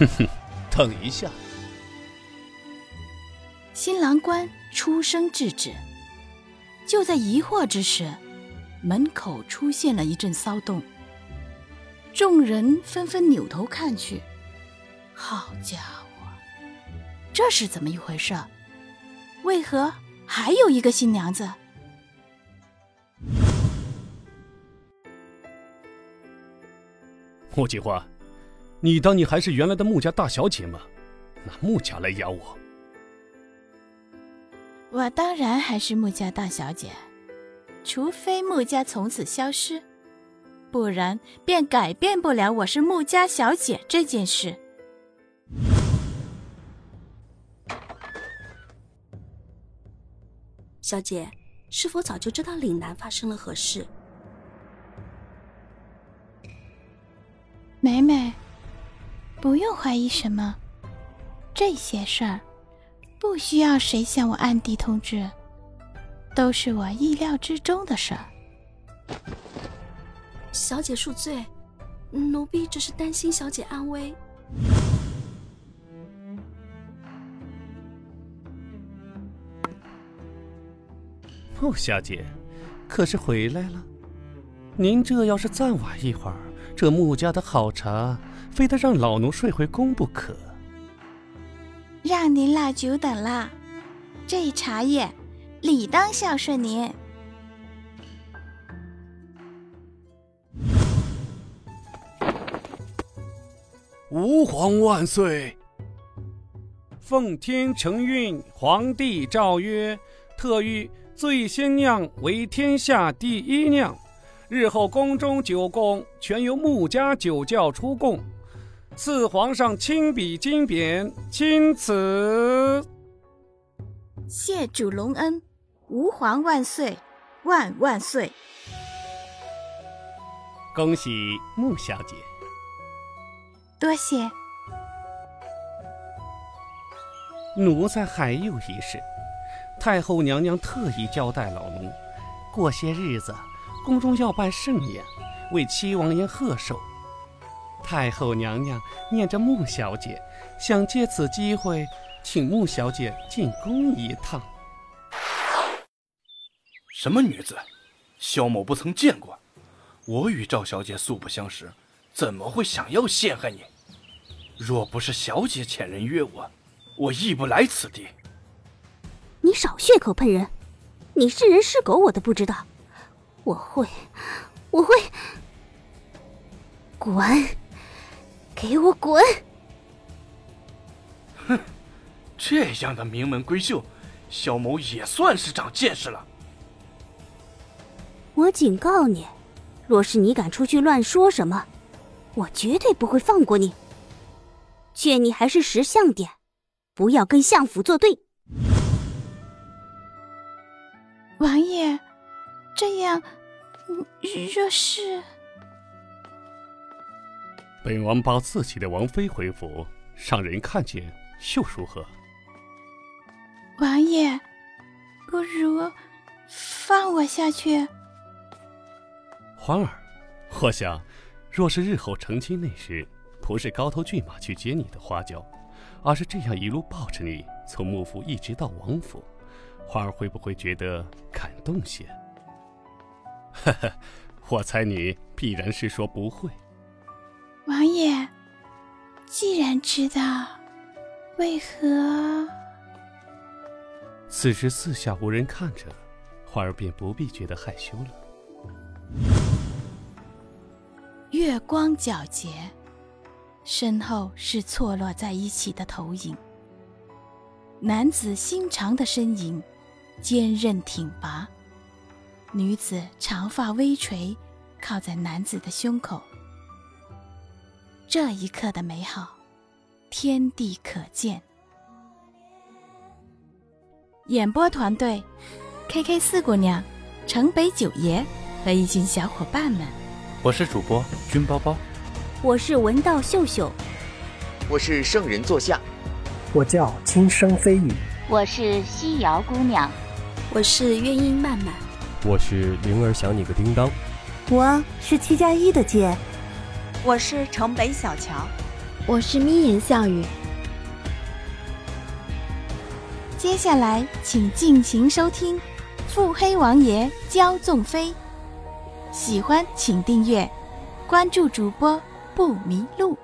哼哼，等一下。新郎官出声制止。就在疑惑之时，门口出现了一阵骚动。众人纷纷扭头看去，好家伙，这是怎么一回事？为何还有一个新娘子？莫锦花，你当你还是原来的穆家大小姐吗？拿穆家来压我？我当然还是穆家大小姐，除非穆家从此消失，不然便改变不了我是穆家小姐这件事。小姐，是否早就知道岭南发生了何事？美美，不用怀疑什么，这些事儿。不需要谁向我暗地通知，都是我意料之中的事儿。小姐恕罪，奴婢只是担心小姐安危。穆小姐，可是回来了？您这要是再晚一会儿，这穆家的好茶，非得让老奴睡回宫不可。让您老久等了，这茶叶理当孝顺您。吾皇万岁！奉天承运，皇帝诏曰：特谕醉仙酿为天下第一酿，日后宫中酒供全由穆家酒窖出供。赐皇上亲笔金匾，钦此。谢主隆恩，吾皇万岁，万万岁！恭喜穆小姐，多谢。奴才还有一事，太后娘娘特意交代老奴，过些日子宫中要办盛宴，为七王爷贺寿。太后娘娘念着穆小姐，想借此机会请穆小姐进宫一趟。什么女子？萧某不曾见过。我与赵小姐素不相识，怎么会想要陷害你？若不是小姐遣人约我，我亦不来此地。你少血口喷人！你是人是狗我都不知道。我会，我会，滚！给我滚！哼，这样的名门闺秀，萧某也算是长见识了。我警告你，若是你敢出去乱说什么，我绝对不会放过你。劝你还是识相点，不要跟相府作对。王爷，这样，若是……本王抱自己的王妃回府，让人看见又如何？王爷，不如放我下去。欢儿，我想，若是日后成亲那时，不是高头骏马去接你的花轿，而是这样一路抱着你从幕府一直到王府，欢儿会不会觉得感动些？呵呵，我猜你必然是说不会。既然知道，为何？此时四下无人看着，花儿便不必觉得害羞了。月光皎洁，身后是错落在一起的投影。男子心长的身影，坚韧挺拔；女子长发微垂，靠在男子的胸口。这一刻的美好，天地可见。演播团队：K K 四姑娘、城北九爷和一群小伙伴们。我是主播君包包，我是文道秀秀，我是圣人座下，我叫轻声飞语，我是西瑶姑娘，我是乐音曼曼，我是灵儿想你个叮当，我是七加一的姐。我是城北小乔，我是眯眼笑语。接下来，请尽情收听《腹黑王爷骄纵妃》。喜欢请订阅，关注主播不迷路。